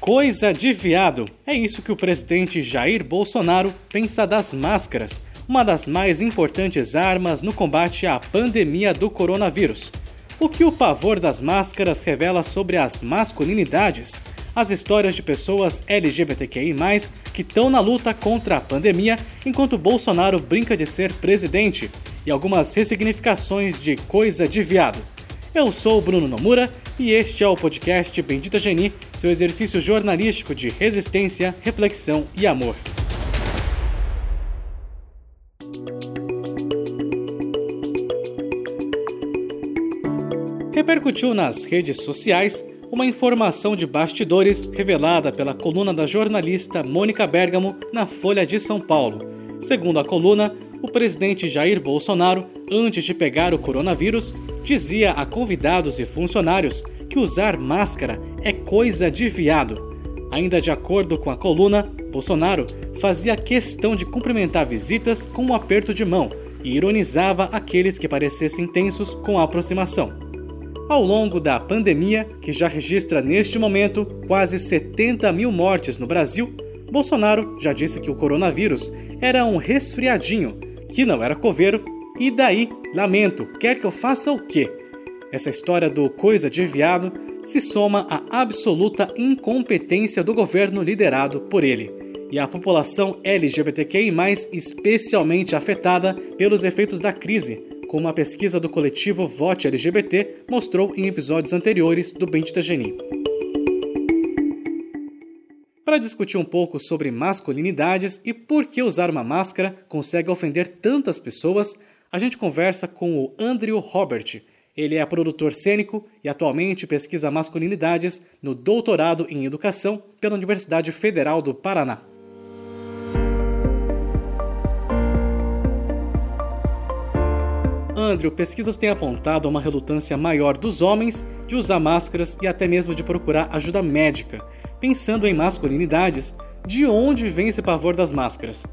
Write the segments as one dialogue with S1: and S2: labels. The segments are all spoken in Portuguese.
S1: Coisa de viado. É isso que o presidente Jair Bolsonaro pensa das máscaras, uma das mais importantes armas no combate à pandemia do coronavírus. O que o pavor das máscaras revela sobre as masculinidades, as histórias de pessoas LGBTQI, que estão na luta contra a pandemia enquanto Bolsonaro brinca de ser presidente, e algumas ressignificações de coisa de viado. Eu sou o Bruno Nomura e este é o podcast Bendita Geni, seu exercício jornalístico de resistência, reflexão e amor. Repercutiu nas redes sociais uma informação de bastidores revelada pela coluna da jornalista Mônica Bergamo na Folha de São Paulo. Segundo a coluna, o presidente Jair Bolsonaro, antes de pegar o coronavírus, dizia a convidados e funcionários que usar máscara é coisa de viado. Ainda de acordo com a coluna, Bolsonaro fazia questão de cumprimentar visitas com um aperto de mão e ironizava aqueles que parecessem tensos com a aproximação. Ao longo da pandemia, que já registra neste momento quase 70 mil mortes no Brasil, Bolsonaro já disse que o coronavírus era um resfriadinho, que não era coveiro, e daí, lamento, quer que eu faça o quê? Essa história do coisa de viado se soma à absoluta incompetência do governo liderado por ele e a população LGBTQI, especialmente afetada pelos efeitos da crise, como a pesquisa do coletivo Vote LGBT mostrou em episódios anteriores do Bendita Geni. Para discutir um pouco sobre masculinidades e por que usar uma máscara consegue ofender tantas pessoas, a gente conversa com o Andrew Robert, ele é produtor cênico e atualmente pesquisa masculinidades no doutorado em educação pela Universidade Federal do Paraná. Andrew, pesquisas têm apontado uma relutância maior dos homens de usar máscaras e até mesmo de procurar ajuda médica. Pensando em masculinidades, de onde vem esse pavor das máscaras?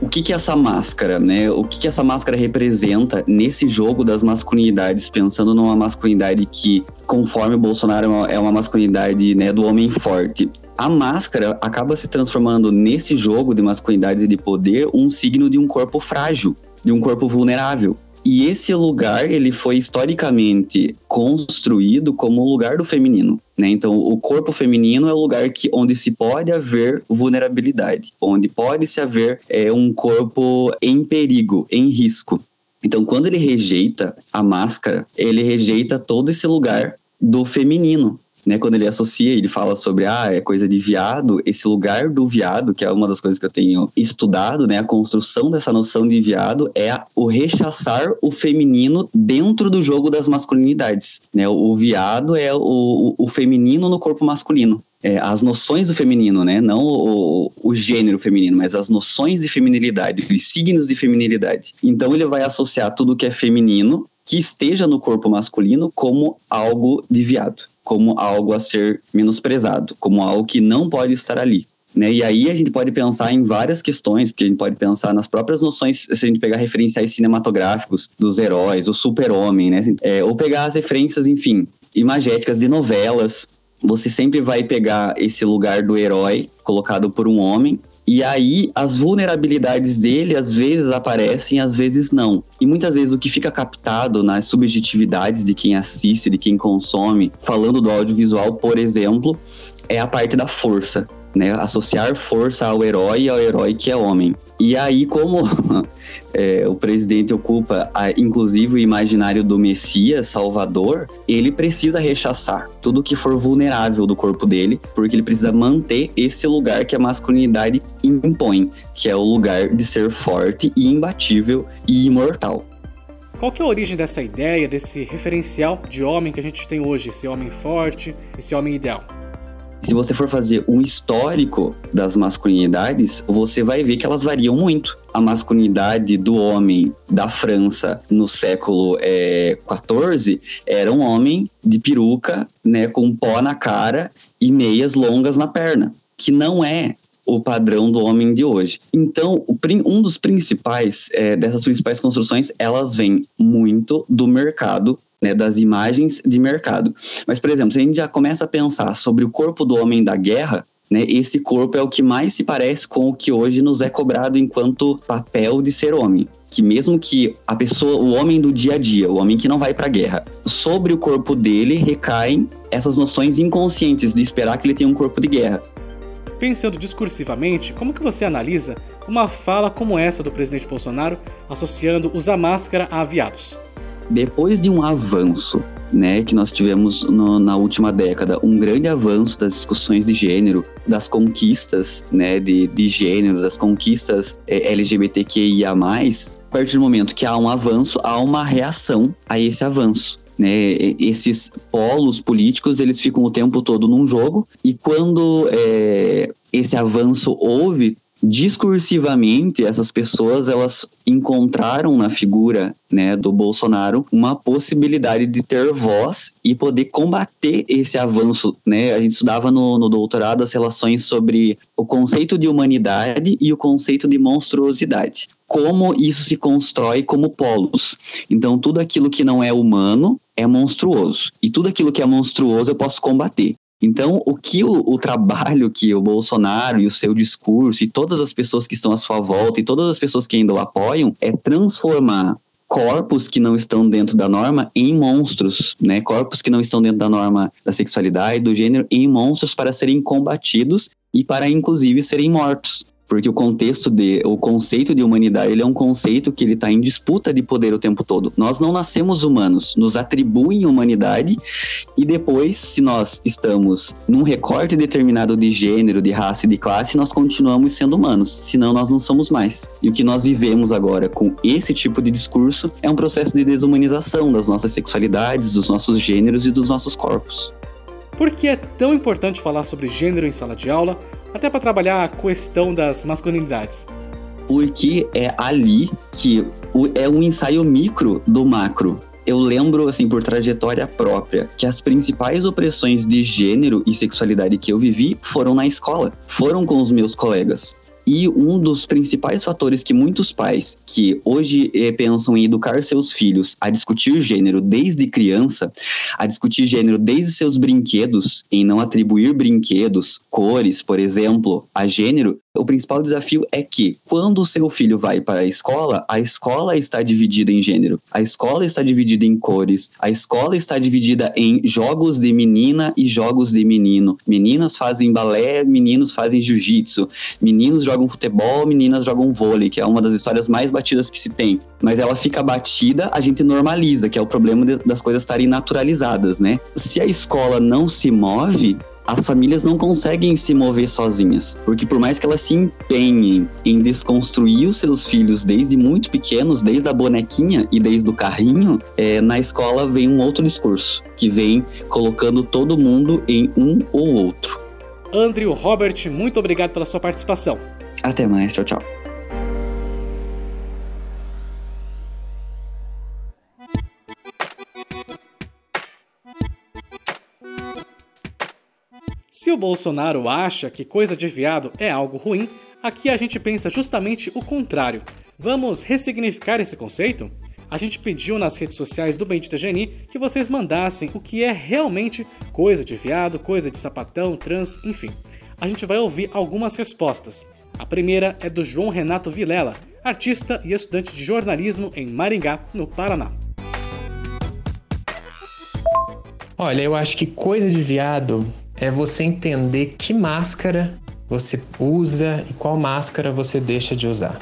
S2: O que que é essa máscara, né? O que que essa máscara representa nesse jogo das masculinidades, pensando numa masculinidade que, conforme o Bolsonaro, é uma masculinidade né, do homem forte. A máscara acaba se transformando nesse jogo de masculinidades e de poder um signo de um corpo frágil, de um corpo vulnerável. E esse lugar, ele foi historicamente construído como o lugar do feminino. Né? Então, o corpo feminino é o lugar que, onde se pode haver vulnerabilidade, onde pode se haver é, um corpo em perigo, em risco. Então, quando ele rejeita a máscara, ele rejeita todo esse lugar do feminino, né, quando ele associa, ele fala sobre, ah, é coisa de viado, esse lugar do viado, que é uma das coisas que eu tenho estudado, né, a construção dessa noção de viado é o rechaçar o feminino dentro do jogo das masculinidades, né, o viado é o, o feminino no corpo masculino. É, as noções do feminino, né? Não o, o, gênero feminino, mas as noções de feminilidade, os signos de feminilidade. Então ele vai associar tudo que é feminino que esteja no corpo masculino como algo de viado como algo a ser menosprezado, como algo que não pode estar ali. Né? E aí a gente pode pensar em várias questões, porque a gente pode pensar nas próprias noções, se a gente pegar referenciais cinematográficos dos heróis, o super-homem, né? É, ou pegar as referências, enfim, imagéticas de novelas. Você sempre vai pegar esse lugar do herói colocado por um homem e aí as vulnerabilidades dele às vezes aparecem, às vezes não. E muitas vezes o que fica captado nas subjetividades de quem assiste, de quem consome, falando do audiovisual, por exemplo, é a parte da força. Né, associar força ao herói e ao herói que é homem. E aí, como é, o presidente ocupa, a, inclusive, o imaginário do Messias, Salvador, ele precisa rechaçar tudo que for vulnerável do corpo dele, porque ele precisa manter esse lugar que a masculinidade impõe, que é o lugar de ser forte e imbatível e imortal.
S1: Qual que é a origem dessa ideia, desse referencial de homem que a gente tem hoje, esse homem forte, esse homem ideal?
S2: Se você for fazer um histórico das masculinidades, você vai ver que elas variam muito. A masculinidade do homem da França no século é, era um homem de peruca, né, com pó na cara e meias longas na perna, que não é o padrão do homem de hoje. Então, um dos principais, é, dessas principais construções, elas vêm muito do mercado né, das imagens de mercado. Mas, por exemplo, se a gente já começa a pensar sobre o corpo do homem da guerra, né, esse corpo é o que mais se parece com o que hoje nos é cobrado enquanto papel de ser homem que mesmo que a pessoa, o homem do dia a dia, o homem que não vai para a guerra, sobre o corpo dele recaem essas noções inconscientes de esperar que ele tenha um corpo de guerra.
S1: Pensando discursivamente, como que você analisa uma fala como essa do presidente Bolsonaro associando usar máscara a aviados?
S2: Depois de um avanço né, que nós tivemos no, na última década, um grande avanço das discussões de gênero, das conquistas né, de, de gênero, das conquistas é, LGBTQIA+, a partir do momento que há um avanço, há uma reação a esse avanço. Né, esses polos políticos eles ficam o tempo todo num jogo e quando é, esse avanço houve discursivamente essas pessoas elas encontraram na figura né, do Bolsonaro uma possibilidade de ter voz e poder combater esse avanço né a gente estudava no, no doutorado as relações sobre o conceito de humanidade e o conceito de monstruosidade como isso se constrói como polos. Então, tudo aquilo que não é humano é monstruoso. E tudo aquilo que é monstruoso eu posso combater. Então, o que o, o, trabalho que o Bolsonaro e o seu discurso e todas as pessoas que estão à sua volta e todas as pessoas que ainda o apoiam é transformar corpos que não estão dentro da norma em monstros, né? Corpos que não estão dentro da norma da sexualidade, do gênero, em monstros para serem combatidos e para inclusive serem mortos porque o contexto de o conceito de humanidade ele é um conceito que ele está em disputa de poder o tempo todo. Nós não nascemos humanos, nos atribuem humanidade e depois, se nós estamos num recorte determinado de gênero, de raça e de classe, nós continuamos sendo humanos, senão nós não somos mais. E o que nós vivemos agora com esse tipo de discurso é um processo de desumanização das nossas sexualidades, dos nossos gêneros e dos nossos corpos.
S1: Por que é tão importante falar sobre gênero em sala de aula? Até para trabalhar a questão das masculinidades?
S2: Porque é ali que é um ensaio micro do macro. Eu lembro, assim, por trajetória própria, que as principais opressões de gênero e sexualidade que eu vivi foram na escola, foram com os meus colegas. E um dos principais fatores que muitos pais que hoje eh, pensam em educar seus filhos a discutir gênero desde criança, a discutir gênero desde seus brinquedos, em não atribuir brinquedos, cores, por exemplo, a gênero, o principal desafio é que, quando o seu filho vai para a escola, a escola está dividida em gênero, a escola está dividida em cores, a escola está dividida em jogos de menina e jogos de menino. Meninas fazem balé, meninos fazem jiu-jitsu, meninos jogam futebol, meninas jogam vôlei, que é uma das histórias mais batidas que se tem. Mas ela fica batida, a gente normaliza, que é o problema de, das coisas estarem naturalizadas, né? Se a escola não se move, as famílias não conseguem se mover sozinhas, porque por mais que elas se empenhem em desconstruir os seus filhos desde muito pequenos, desde a bonequinha e desde o carrinho, é, na escola vem um outro discurso, que vem colocando todo mundo em um ou outro.
S1: Andrew Robert, muito obrigado pela sua participação.
S2: Até mais, tchau, tchau.
S1: Se o Bolsonaro acha que coisa de viado é algo ruim, aqui a gente pensa justamente o contrário. Vamos ressignificar esse conceito? A gente pediu nas redes sociais do Bendita Geni que vocês mandassem o que é realmente coisa de viado, coisa de sapatão, trans, enfim. A gente vai ouvir algumas respostas. A primeira é do João Renato Vilela, artista e estudante de jornalismo em Maringá, no Paraná.
S3: Olha, eu acho que coisa de viado é você entender que máscara você usa e qual máscara você deixa de usar.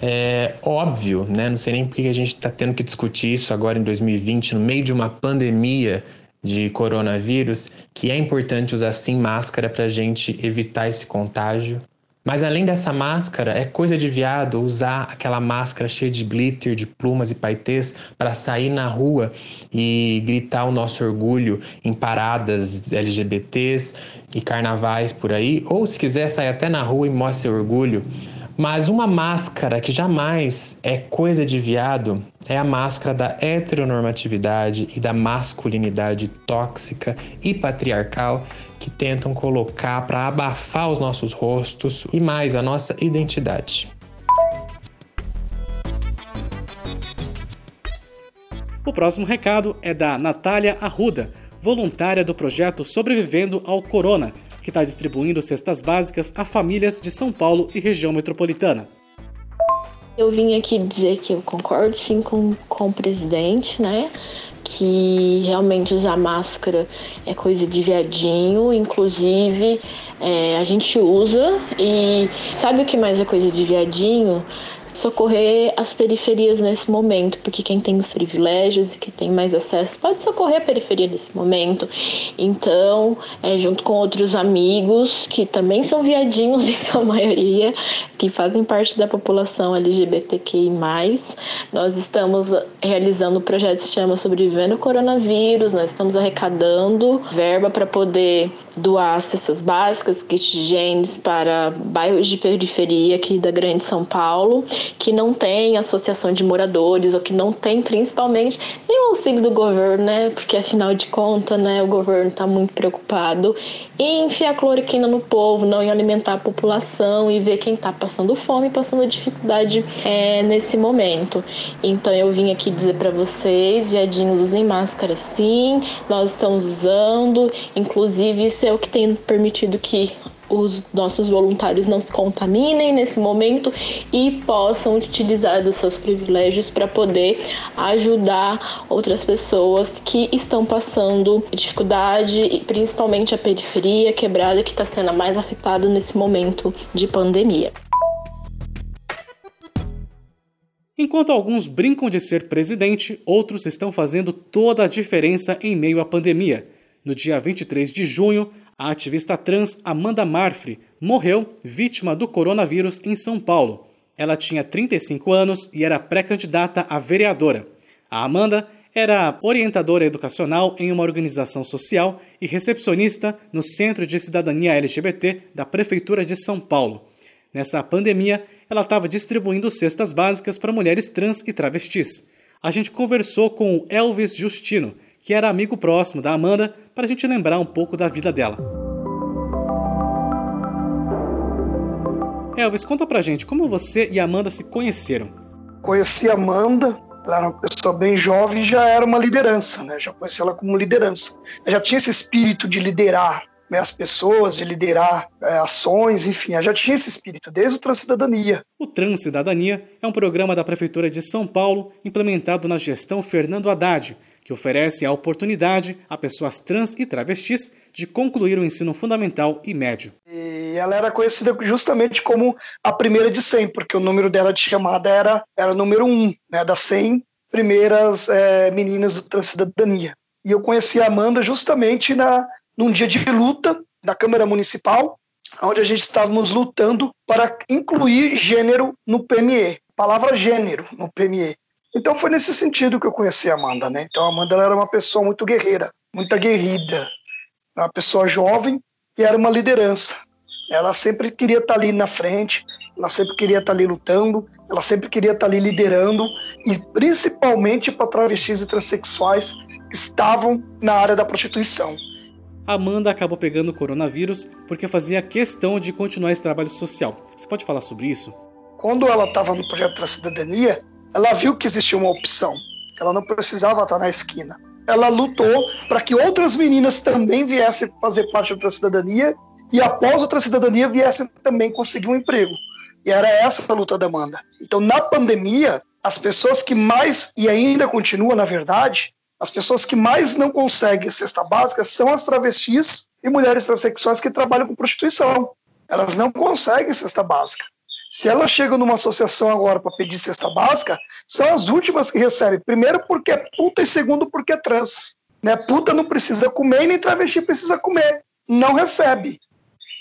S3: É óbvio, né? Não sei nem por que a gente está tendo que discutir isso agora em 2020, no meio de uma pandemia de coronavírus, que é importante usar sim máscara para a gente evitar esse contágio. Mas além dessa máscara, é coisa de viado usar aquela máscara cheia de glitter, de plumas e paetês para sair na rua e gritar o nosso orgulho em paradas LGBTs e carnavais por aí. Ou se quiser sair até na rua e mostrar seu orgulho. Mas uma máscara que jamais é coisa de viado é a máscara da heteronormatividade e da masculinidade tóxica e patriarcal que tentam colocar para abafar os nossos rostos e mais a nossa identidade.
S1: O próximo recado é da Natália Arruda, voluntária do projeto Sobrevivendo ao Corona, que está distribuindo cestas básicas a famílias de São Paulo e região metropolitana.
S4: Eu vim aqui dizer que eu concordo sim com, com o presidente, né? Que realmente usar máscara é coisa de viadinho, inclusive é, a gente usa e sabe o que mais é coisa de viadinho? Socorrer as periferias nesse momento, porque quem tem os privilégios e que tem mais acesso pode socorrer a periferia nesse momento. Então, é, junto com outros amigos que também são viadinhos em sua maioria, que fazem parte da população LGBTQI+, nós estamos realizando o projeto que se chama Sobrevivendo ao Coronavírus, nós estamos arrecadando verba para poder doar cestas básicas, kits de genes para bairros de periferia aqui da Grande São Paulo que não tem associação de moradores ou que não tem principalmente nenhum auxílio do governo, né? Porque afinal de contas, né, o governo está muito preocupado em enfiar cloroquina no povo, não em alimentar a população e ver quem está passando fome, passando dificuldade é, nesse momento. Então eu vim aqui dizer para vocês, viadinhos, usem máscara sim, nós estamos usando, inclusive isso é o que tem permitido que os nossos voluntários não se contaminem nesse momento e possam utilizar dos seus privilégios para poder ajudar outras pessoas que estão passando dificuldade, e principalmente a periferia quebrada que está sendo a mais afetada nesse momento de pandemia.
S1: Enquanto alguns brincam de ser presidente, outros estão fazendo toda a diferença em meio à pandemia. No dia 23 de junho, a ativista trans Amanda Marfri morreu vítima do coronavírus em São Paulo. Ela tinha 35 anos e era pré-candidata a vereadora. A Amanda era orientadora educacional em uma organização social e recepcionista no Centro de Cidadania LGBT da Prefeitura de São Paulo. Nessa pandemia, ela estava distribuindo cestas básicas para mulheres trans e travestis. A gente conversou com o Elvis Justino, que era amigo próximo da Amanda, para a gente lembrar um pouco da vida dela. Elvis, conta pra gente como você e a Amanda se conheceram.
S5: Conheci a Amanda, ela era uma pessoa bem jovem e já era uma liderança, né? Já conheci ela como liderança. Ela já tinha esse espírito de liderar né, as pessoas, de liderar é, ações, enfim, ela já tinha esse espírito desde o Transcidadania.
S1: O Transcidadania é um programa da Prefeitura de São Paulo implementado na gestão Fernando Haddad, que oferece a oportunidade a pessoas trans e travestis de concluir o ensino fundamental e médio.
S5: E ela era conhecida justamente como a primeira de 100, porque o número dela de chamada era, era número 1, né, das 100 primeiras é, meninas do Transcidadania. E eu conheci a Amanda justamente na, num dia de luta da Câmara Municipal, onde a gente estávamos lutando para incluir gênero no PME. Palavra gênero no PME. Então foi nesse sentido que eu conheci a Amanda, né? Então a Amanda era uma pessoa muito guerreira, muito aguerrida, uma pessoa jovem e era uma liderança. Ela sempre queria estar ali na frente, ela sempre queria estar ali lutando, ela sempre queria estar ali liderando, e principalmente para travestis e transexuais que estavam na área da prostituição.
S1: Amanda acabou pegando o coronavírus porque fazia questão de continuar esse trabalho social. Você pode falar sobre isso?
S5: Quando ela estava no projeto da cidadania, ela viu que existia uma opção, ela não precisava estar na esquina. Ela lutou para que outras meninas também viessem fazer parte da cidadania e após outra cidadania viessem também conseguir um emprego. E era essa a luta da Amanda. Então, na pandemia, as pessoas que mais, e ainda continua na verdade, as pessoas que mais não conseguem cesta básica são as travestis e mulheres transexuais que trabalham com prostituição. Elas não conseguem cesta básica. Se ela chega numa associação agora para pedir cesta básica, são as últimas que recebem. Primeiro porque é puta e segundo porque é trans. Né? Puta não precisa comer e nem travesti precisa comer. Não recebe.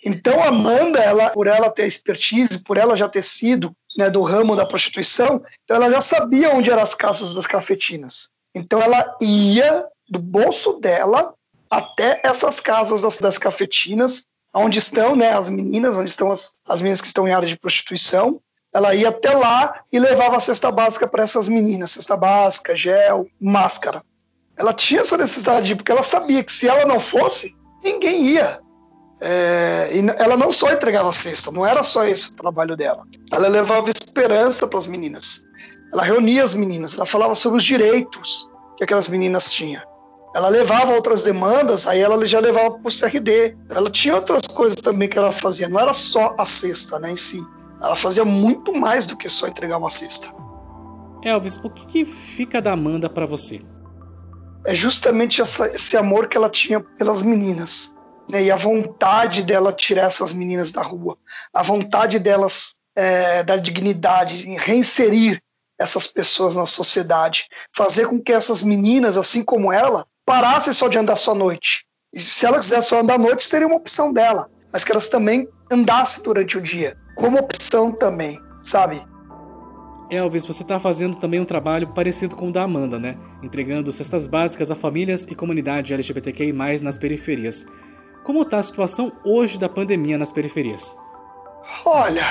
S5: Então, Amanda, ela, por ela ter expertise, por ela já ter sido né, do ramo da prostituição, então ela já sabia onde eram as casas das cafetinas. Então, ela ia do bolso dela até essas casas das, das cafetinas onde estão né, as meninas, onde estão as, as meninas que estão em área de prostituição. Ela ia até lá e levava a cesta básica para essas meninas, cesta básica, gel, máscara. Ela tinha essa necessidade, porque ela sabia que se ela não fosse, ninguém ia. É, e ela não só entregava a cesta, não era só esse o trabalho dela. Ela levava esperança para as meninas. Ela reunia as meninas, ela falava sobre os direitos que aquelas meninas tinham. Ela levava outras demandas, aí ela já levava para o CRD. Ela tinha outras coisas também que ela fazia, não era só a cesta né, em si. Ela fazia muito mais do que só entregar uma cesta.
S1: Elvis, o que, que fica da Amanda para você?
S5: É justamente essa, esse amor que ela tinha pelas meninas. Né, e a vontade dela tirar essas meninas da rua. A vontade delas é, da dignidade, em reinserir essas pessoas na sociedade. Fazer com que essas meninas, assim como ela, parassem só de andar só à noite. E se ela quiser só andar à noite, seria uma opção dela. Mas que elas também andassem durante o dia, como opção também, sabe?
S1: Elvis, você está fazendo também um trabalho parecido com o da Amanda, né? Entregando cestas básicas a famílias e comunidade LGBTQI+, nas periferias. Como está a situação hoje da pandemia nas periferias?
S5: Olha,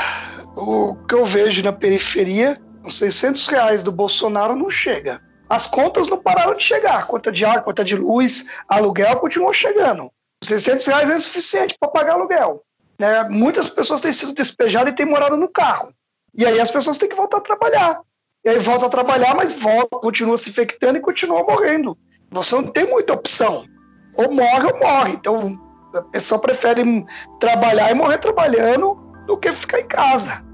S5: o que eu vejo na periferia, os 600 reais do Bolsonaro não chega. As contas não pararam de chegar. Conta de água, conta de luz, aluguel continuou chegando. Os 600 reais é suficiente para pagar aluguel. Né? Muitas pessoas têm sido despejadas e têm morado no carro. E aí as pessoas têm que voltar a trabalhar. E aí volta a trabalhar, mas volta, continua se infectando e continua morrendo. Você não tem muita opção. Ou morre ou morre. Então a pessoa prefere trabalhar e morrer trabalhando do que ficar em casa.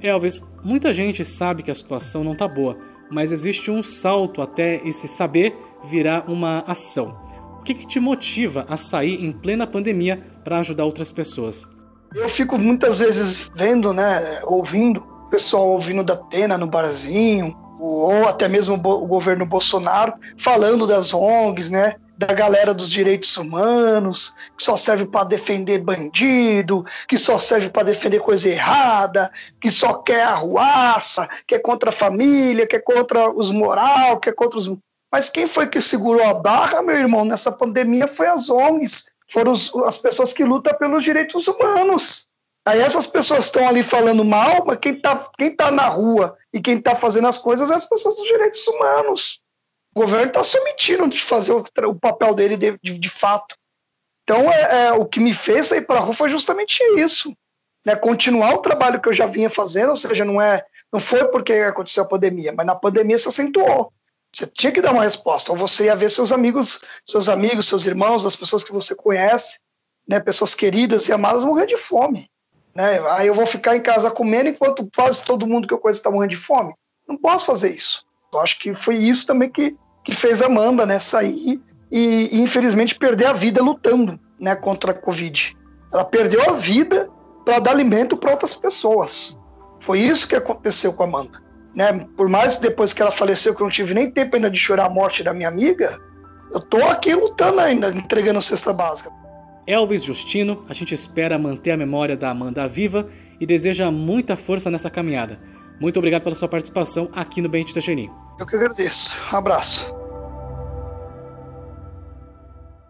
S1: Elvis, muita gente sabe que a situação não tá boa, mas existe um salto até esse saber virar uma ação. O que, que te motiva a sair em plena pandemia para ajudar outras pessoas?
S5: Eu fico muitas vezes vendo, né, ouvindo o pessoal ouvindo da Tena no barzinho, ou até mesmo o governo Bolsonaro falando das ONGs, né, da galera dos direitos humanos, que só serve para defender bandido, que só serve para defender coisa errada, que só quer arruaça, que é contra a família, que é contra os moral, que é contra os. Mas quem foi que segurou a barra, meu irmão, nessa pandemia foi as ONGs, foram as pessoas que lutam pelos direitos humanos. Aí essas pessoas estão ali falando mal, mas quem está quem tá na rua e quem está fazendo as coisas é as pessoas dos direitos humanos. O governo está se omitindo de fazer o, o papel dele de, de, de fato. Então, é, é, o que me fez sair para a rua foi justamente isso. Né? Continuar o trabalho que eu já vinha fazendo, ou seja, não, é, não foi porque aconteceu a pandemia, mas na pandemia se acentuou. Você tinha que dar uma resposta, ou você ia ver seus amigos, seus amigos, seus irmãos, as pessoas que você conhece, né, pessoas queridas e amadas morrer de fome. Né? Aí eu vou ficar em casa comendo enquanto quase todo mundo que eu conheço está morrendo de fome. Não posso fazer isso. Eu acho que foi isso também que, que fez a Amanda, né, sair e, e infelizmente perder a vida lutando, né, contra a Covid. Ela perdeu a vida para dar alimento para outras pessoas. Foi isso que aconteceu com a Amanda. Né? Por mais depois que ela faleceu, que eu não tive nem tempo ainda de chorar a morte da minha amiga, eu tô aqui lutando ainda, entregando cesta básica.
S1: Elvis Justino, a gente espera manter a memória da Amanda viva e deseja muita força nessa caminhada. Muito obrigado pela sua participação aqui no Bendita Geni.
S5: Eu que agradeço. Um abraço.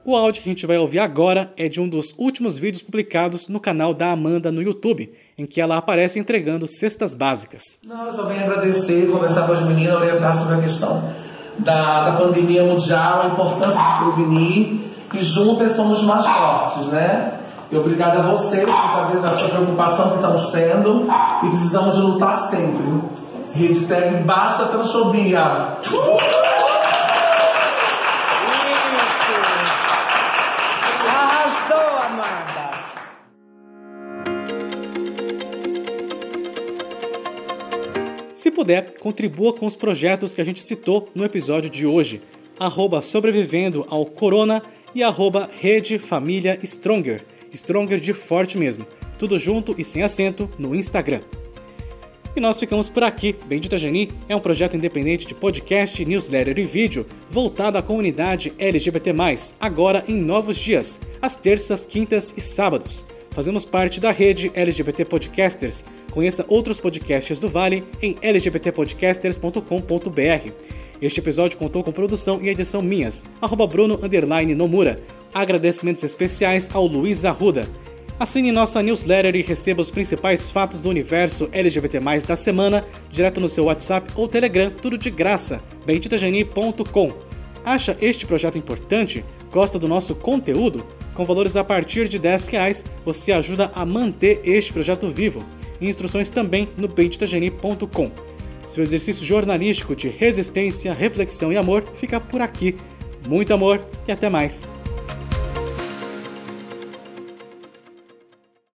S1: O áudio que a gente vai ouvir agora é de um dos últimos vídeos publicados no canal da Amanda no YouTube, em que ela aparece entregando cestas básicas.
S6: Não, eu só venho agradecer, conversar com as meninas, orientar sobre a questão da, da pandemia mundial, a importância de prevenir, e juntas somos mais fortes, né? E obrigado a vocês por saber dessa preocupação que estamos tendo e precisamos lutar sempre. Rede Tag basta transfobia.
S1: Se puder, contribua com os projetos que a gente citou no episódio de hoje. Arroba sobrevivendo ao corona e arroba rede família stronger. Stronger de forte mesmo. Tudo junto e sem acento no Instagram. E nós ficamos por aqui. Bendita Geni é um projeto independente de podcast, newsletter e vídeo voltado à comunidade LGBT+, agora em novos dias, às terças, quintas e sábados. Fazemos parte da rede LGBT Podcasters. Conheça outros podcasts do Vale em lgbtpodcasters.com.br. Este episódio contou com produção e edição minhas, arroba Bruno Nomura. Agradecimentos especiais ao Luiz Arruda. Assine nossa newsletter e receba os principais fatos do universo LGBT+, da semana, direto no seu WhatsApp ou Telegram, tudo de graça, benditageni.com. Acha este projeto importante? Gosta do nosso conteúdo? Com valores a partir de 10 reais, você ajuda a manter este projeto vivo. Instruções também no benditageni.com. Seu exercício jornalístico de resistência, reflexão e amor fica por aqui. Muito amor e até mais.